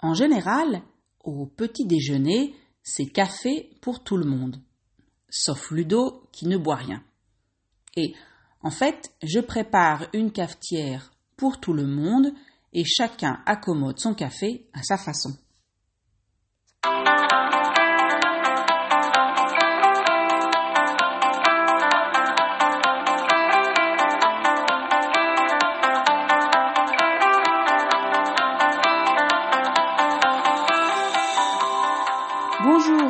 En général, au petit déjeuner, c'est café pour tout le monde, sauf Ludo qui ne boit rien. Et en fait, je prépare une cafetière pour tout le monde et chacun accommode son café à sa façon.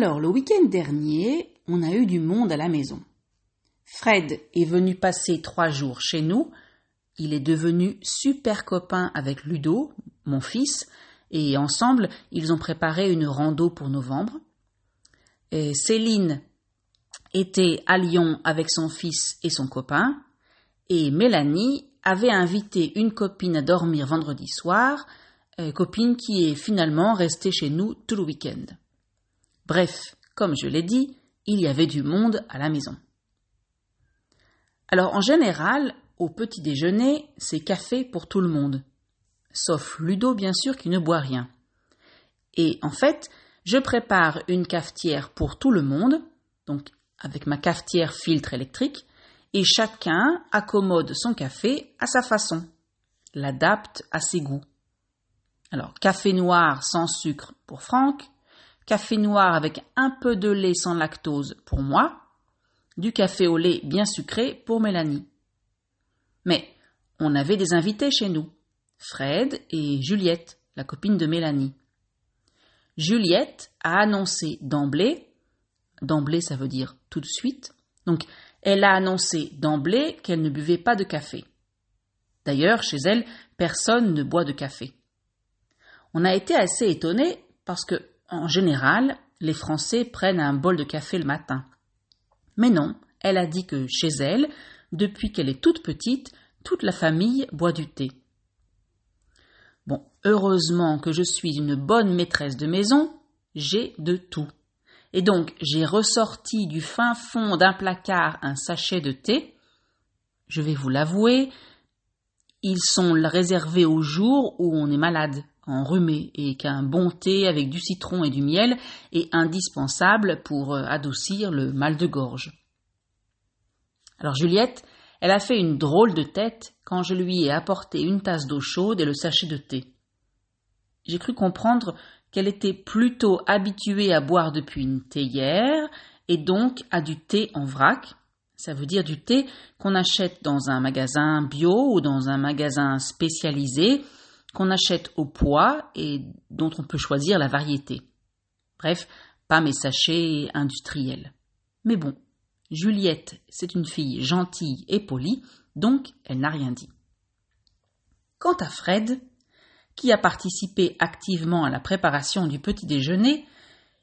Alors, le week-end dernier, on a eu du monde à la maison. Fred est venu passer trois jours chez nous. Il est devenu super copain avec Ludo, mon fils, et ensemble, ils ont préparé une rando pour novembre. Céline était à Lyon avec son fils et son copain, et Mélanie avait invité une copine à dormir vendredi soir, euh, copine qui est finalement restée chez nous tout le week-end. Bref, comme je l'ai dit, il y avait du monde à la maison. Alors en général, au petit déjeuner, c'est café pour tout le monde. Sauf Ludo, bien sûr, qui ne boit rien. Et en fait, je prépare une cafetière pour tout le monde, donc avec ma cafetière filtre électrique, et chacun accommode son café à sa façon, l'adapte à ses goûts. Alors, café noir sans sucre pour Franck, café noir avec un peu de lait sans lactose pour moi, du café au lait bien sucré pour Mélanie. Mais on avait des invités chez nous, Fred et Juliette, la copine de Mélanie. Juliette a annoncé d'emblée, d'emblée ça veut dire tout de suite, donc elle a annoncé d'emblée qu'elle ne buvait pas de café. D'ailleurs, chez elle, personne ne boit de café. On a été assez étonnés parce que en général, les Français prennent un bol de café le matin. Mais non, elle a dit que chez elle, depuis qu'elle est toute petite, toute la famille boit du thé. Bon, heureusement que je suis une bonne maîtresse de maison, j'ai de tout. Et donc j'ai ressorti du fin fond d'un placard un sachet de thé. Je vais vous l'avouer, ils sont réservés au jour où on est malade, enrhumé et qu'un bon thé avec du citron et du miel est indispensable pour euh, adoucir le mal de gorge. Alors Juliette, elle a fait une drôle de tête quand je lui ai apporté une tasse d'eau chaude et le sachet de thé. J'ai cru comprendre qu'elle était plutôt habituée à boire depuis une théière et donc à du thé en vrac. Ça veut dire du thé qu'on achète dans un magasin bio ou dans un magasin spécialisé qu'on achète au poids et dont on peut choisir la variété. Bref, pas mes sachets industriels. Mais bon, Juliette, c'est une fille gentille et polie, donc elle n'a rien dit. Quant à Fred, qui a participé activement à la préparation du petit déjeuner,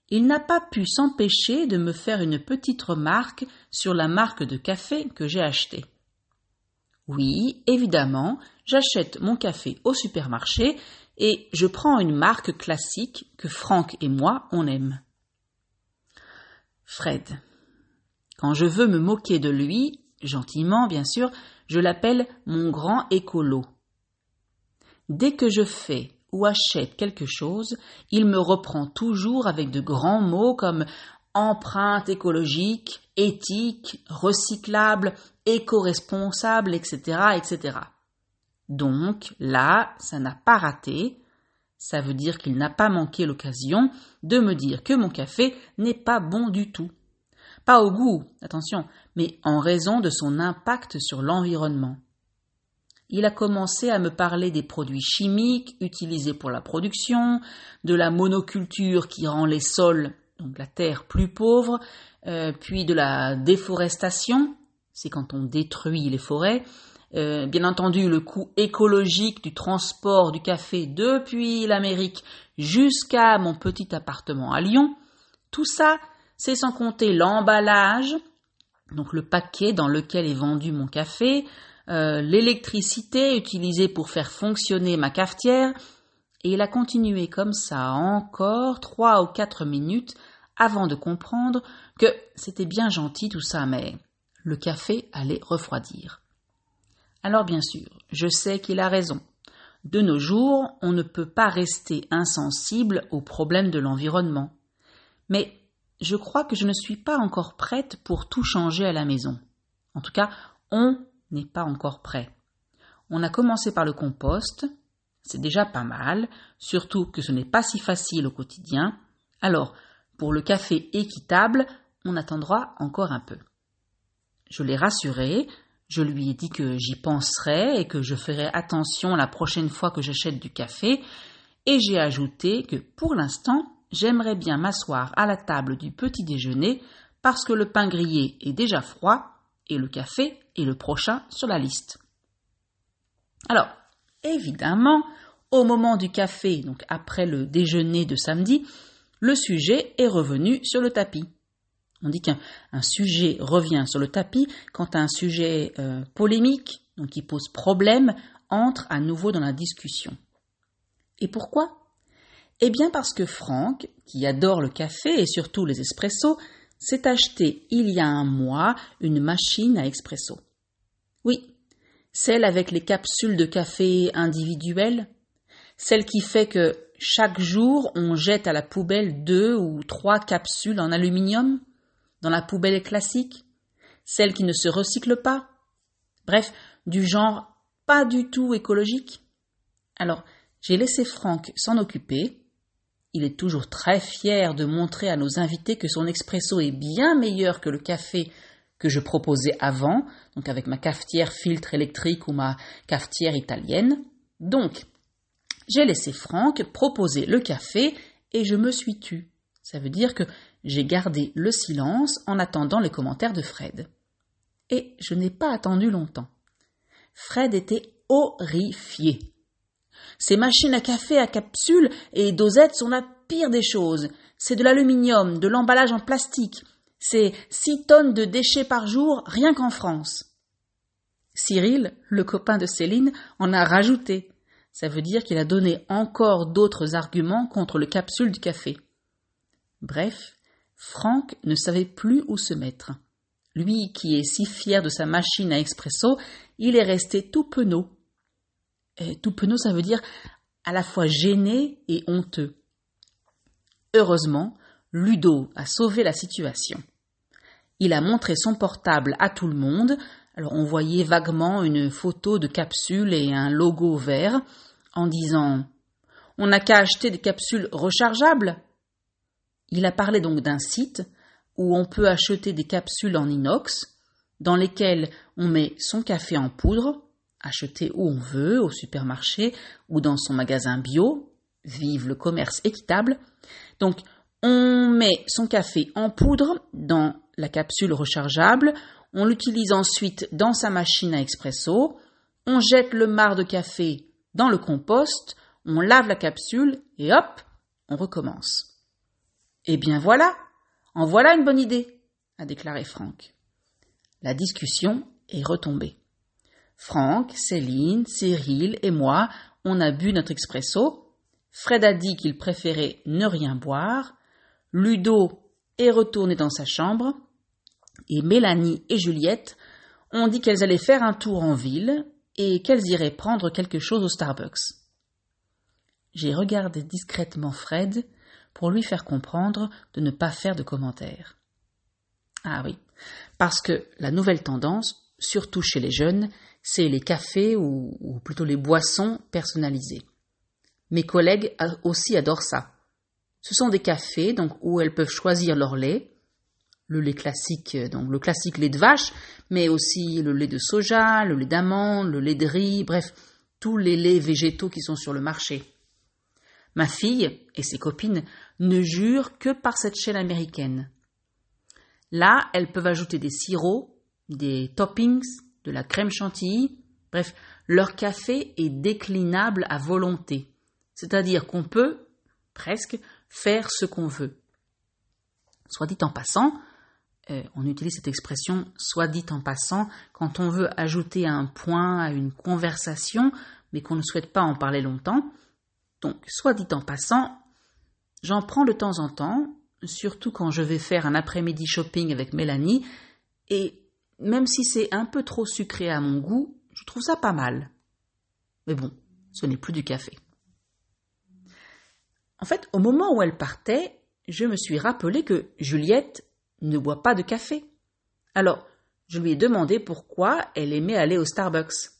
il n'a pas pu s'empêcher de me faire une petite remarque sur la marque de café que j'ai acheté. Oui, évidemment, j'achète mon café au supermarché et je prends une marque classique que Franck et moi on aime. Fred. Quand je veux me moquer de lui, gentiment bien sûr, je l'appelle mon grand écolo. Dès que je fais ou achète quelque chose, il me reprend toujours avec de grands mots comme empreinte écologique, éthique, recyclable, éco-responsable, etc., etc. Donc là, ça n'a pas raté. Ça veut dire qu'il n'a pas manqué l'occasion de me dire que mon café n'est pas bon du tout. Pas au goût, attention, mais en raison de son impact sur l'environnement. Il a commencé à me parler des produits chimiques utilisés pour la production, de la monoculture qui rend les sols, donc la terre, plus pauvre, euh, puis de la déforestation, c'est quand on détruit les forêts, euh, bien entendu le coût écologique du transport du café depuis l'Amérique jusqu'à mon petit appartement à Lyon, tout ça, c'est sans compter l'emballage, donc le paquet dans lequel est vendu mon café, euh, l'électricité utilisée pour faire fonctionner ma cafetière, et il a continué comme ça encore trois ou quatre minutes avant de comprendre que c'était bien gentil tout ça, mais le café allait refroidir. Alors bien sûr, je sais qu'il a raison. De nos jours, on ne peut pas rester insensible aux problèmes de l'environnement. Mais je crois que je ne suis pas encore prête pour tout changer à la maison. En tout cas, on n'est pas encore prêt. On a commencé par le compost, c'est déjà pas mal, surtout que ce n'est pas si facile au quotidien. Alors, pour le café équitable, on attendra encore un peu. Je l'ai rassuré, je lui ai dit que j'y penserai et que je ferai attention la prochaine fois que j'achète du café, et j'ai ajouté que pour l'instant, j'aimerais bien m'asseoir à la table du petit déjeuner parce que le pain grillé est déjà froid et le café est le prochain sur la liste. Alors, évidemment, au moment du café, donc après le déjeuner de samedi, le sujet est revenu sur le tapis. On dit qu'un sujet revient sur le tapis quand un sujet euh, polémique, donc qui pose problème, entre à nouveau dans la discussion. Et pourquoi? Eh bien parce que Franck, qui adore le café et surtout les espressos, s'est acheté il y a un mois une machine à expresso. Oui, celle avec les capsules de café individuelles, celle qui fait que chaque jour on jette à la poubelle deux ou trois capsules en aluminium, dans la poubelle classique, celle qui ne se recycle pas, bref, du genre pas du tout écologique. Alors, j'ai laissé Franck s'en occuper. Il est toujours très fier de montrer à nos invités que son expresso est bien meilleur que le café que je proposais avant, donc avec ma cafetière filtre électrique ou ma cafetière italienne. Donc, j'ai laissé Franck proposer le café et je me suis tue. Ça veut dire que j'ai gardé le silence en attendant les commentaires de Fred. Et je n'ai pas attendu longtemps. Fred était horrifié. Ces machines à café à capsules et dosettes sont la pire des choses. C'est de l'aluminium, de l'emballage en plastique. C'est six tonnes de déchets par jour rien qu'en France. Cyril, le copain de Céline, en a rajouté. Ça veut dire qu'il a donné encore d'autres arguments contre le capsule du café. Bref, Franck ne savait plus où se mettre. Lui qui est si fier de sa machine à expresso, il est resté tout penaud. Tout penaud, ça veut dire à la fois gêné et honteux. Heureusement, Ludo a sauvé la situation. Il a montré son portable à tout le monde. Alors on voyait vaguement une photo de capsule et un logo vert en disant On n'a qu'à acheter des capsules rechargeables. Il a parlé donc d'un site où on peut acheter des capsules en inox dans lesquelles on met son café en poudre, acheté où on veut, au supermarché ou dans son magasin bio. Vive le commerce équitable. Donc, on met son café en poudre dans la capsule rechargeable, on l'utilise ensuite dans sa machine à expresso, on jette le marc de café dans le compost, on lave la capsule et hop, on recommence. Eh bien voilà, en voilà une bonne idée, a déclaré Franck. La discussion est retombée. Franck, Céline, Cyril et moi, on a bu notre expresso. Fred a dit qu'il préférait ne rien boire. Ludo est retourné dans sa chambre. Et Mélanie et Juliette ont dit qu'elles allaient faire un tour en ville et qu'elles iraient prendre quelque chose au Starbucks. J'ai regardé discrètement Fred pour lui faire comprendre de ne pas faire de commentaires. Ah oui, parce que la nouvelle tendance, surtout chez les jeunes, c'est les cafés ou, plutôt les boissons personnalisées. Mes collègues aussi adorent ça. Ce sont des cafés donc où elles peuvent choisir leur lait, le lait classique, donc le classique lait de vache, mais aussi le lait de soja, le lait d'amande, le lait de riz, bref, tous les laits végétaux qui sont sur le marché. Ma fille et ses copines ne jurent que par cette chaîne américaine. Là, elles peuvent ajouter des sirops, des toppings, de la crème chantilly, Bref, leur café est déclinable à volonté, c'est-à-dire qu'on peut, presque, faire ce qu'on veut. Soit dit en passant, euh, on utilise cette expression soit dit en passant quand on veut ajouter un point à une conversation, mais qu'on ne souhaite pas en parler longtemps. Donc, soit dit en passant, j'en prends de temps en temps, surtout quand je vais faire un après-midi shopping avec Mélanie, et même si c'est un peu trop sucré à mon goût, je trouve ça pas mal. Mais bon, ce n'est plus du café. En fait, au moment où elle partait, je me suis rappelé que Juliette ne boit pas de café. Alors, je lui ai demandé pourquoi elle aimait aller au Starbucks.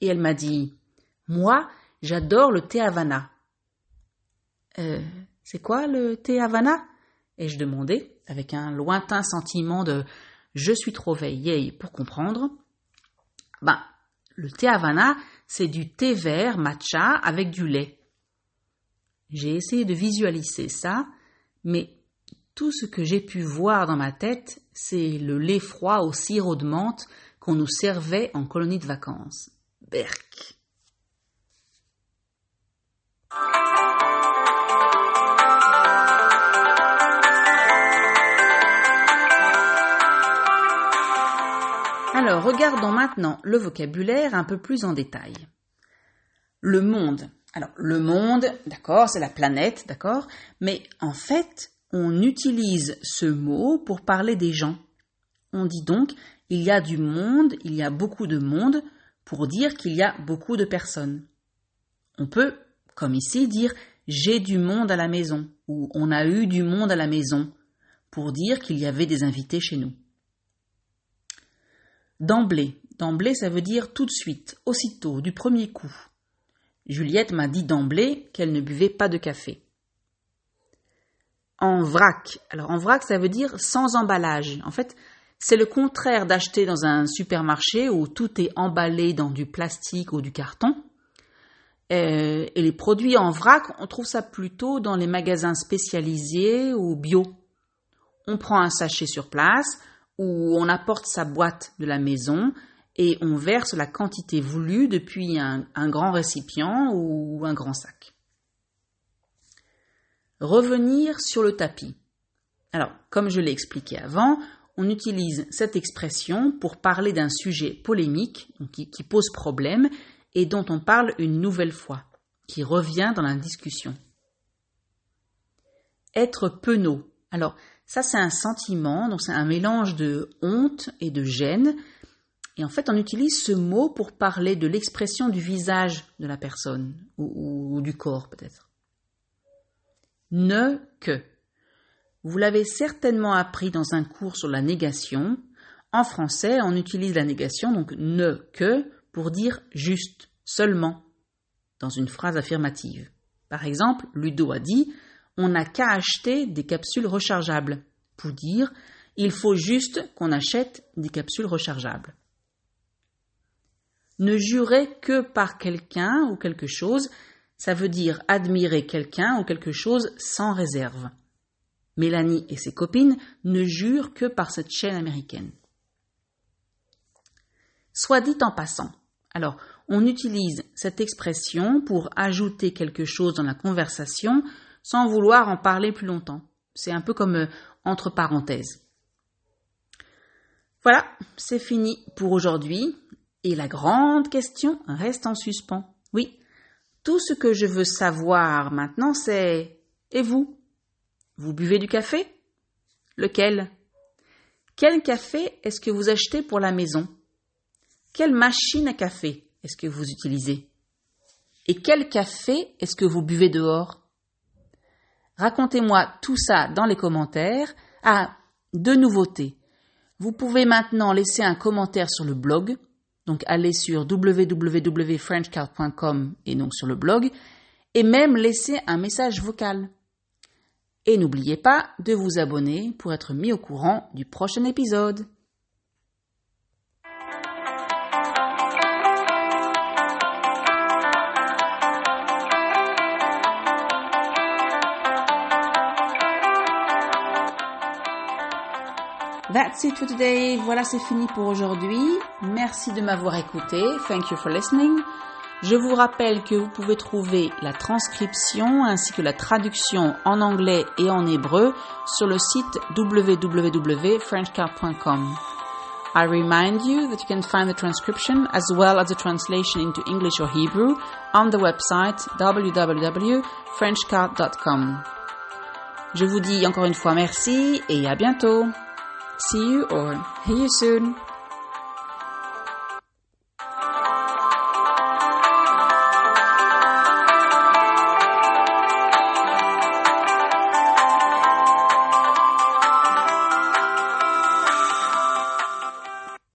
Et elle m'a dit Moi, j'adore le thé Havana. Euh, c'est quoi le thé Havana? Ai-je demandé, avec un lointain sentiment de je suis trop vieille pour comprendre. Ben, le thé Havana, c'est du thé vert matcha avec du lait. J'ai essayé de visualiser ça, mais tout ce que j'ai pu voir dans ma tête, c'est le lait froid au sirop de menthe qu'on nous servait en colonie de vacances. Berk. Alors, regardons maintenant le vocabulaire un peu plus en détail. Le monde. Alors, le monde, d'accord, c'est la planète, d'accord, mais en fait, on utilise ce mot pour parler des gens. On dit donc il y a du monde, il y a beaucoup de monde, pour dire qu'il y a beaucoup de personnes. On peut, comme ici, dire j'ai du monde à la maison ou on a eu du monde à la maison pour dire qu'il y avait des invités chez nous. D'emblée. D'emblée, ça veut dire tout de suite, aussitôt, du premier coup. Juliette m'a dit d'emblée qu'elle ne buvait pas de café en vrac. Alors en vrac, ça veut dire sans emballage. En fait, c'est le contraire d'acheter dans un supermarché où tout est emballé dans du plastique ou du carton. Euh, et les produits en vrac, on trouve ça plutôt dans les magasins spécialisés ou bio. On prend un sachet sur place ou on apporte sa boîte de la maison et on verse la quantité voulue depuis un grand récipient ou un grand sac. Revenir sur le tapis. Alors, comme je l'ai expliqué avant, on utilise cette expression pour parler d'un sujet polémique qui, pose problème et dont on parle une nouvelle fois, qui revient dans la discussion. Être penaud. Alors, ça c'est un sentiment, donc c'est un mélange de honte et de gêne. Et en fait, on utilise ce mot pour parler de l'expression du visage de la personne, ou du corps peut-être ne que. Vous l'avez certainement appris dans un cours sur la négation. En français, on utilise la négation, donc ne que, pour dire juste, seulement, dans une phrase affirmative. Par exemple, Ludo a dit On n'a qu'à acheter des capsules rechargeables, pour dire Il faut juste qu'on achète des capsules rechargeables. Ne jurer que par quelqu'un ou quelque chose, ça veut dire admirer quelqu'un ou quelque chose sans réserve. Mélanie et ses copines ne jurent que par cette chaîne américaine. Soit dit en passant. Alors, on utilise cette expression pour ajouter quelque chose dans la conversation sans vouloir en parler plus longtemps. C'est un peu comme euh, entre parenthèses. Voilà, c'est fini pour aujourd'hui. Et la grande question reste en suspens. Oui, tout ce que je veux savoir maintenant, c'est Et vous? Vous buvez du café? Lequel? Quel café est-ce que vous achetez pour la maison? Quelle machine à café est-ce que vous utilisez? Et quel café est-ce que vous buvez dehors? Racontez-moi tout ça dans les commentaires. Ah, deux nouveautés. Vous pouvez maintenant laisser un commentaire sur le blog donc allez sur www.frenchcard.com et donc sur le blog, et même laisser un message vocal. Et n'oubliez pas de vous abonner pour être mis au courant du prochain épisode. That's it for today. Voilà, c'est fini pour aujourd'hui. Merci de m'avoir écouté. Thank you for listening. Je vous rappelle que vous pouvez trouver la transcription ainsi que la traduction en anglais et en hébreu sur le site www.frenchcard.com. I remind you that you can find the transcription as well as the translation into English or Hebrew on the website www.frenchcard.com. Je vous dis encore une fois merci et à bientôt. See you or hear you soon.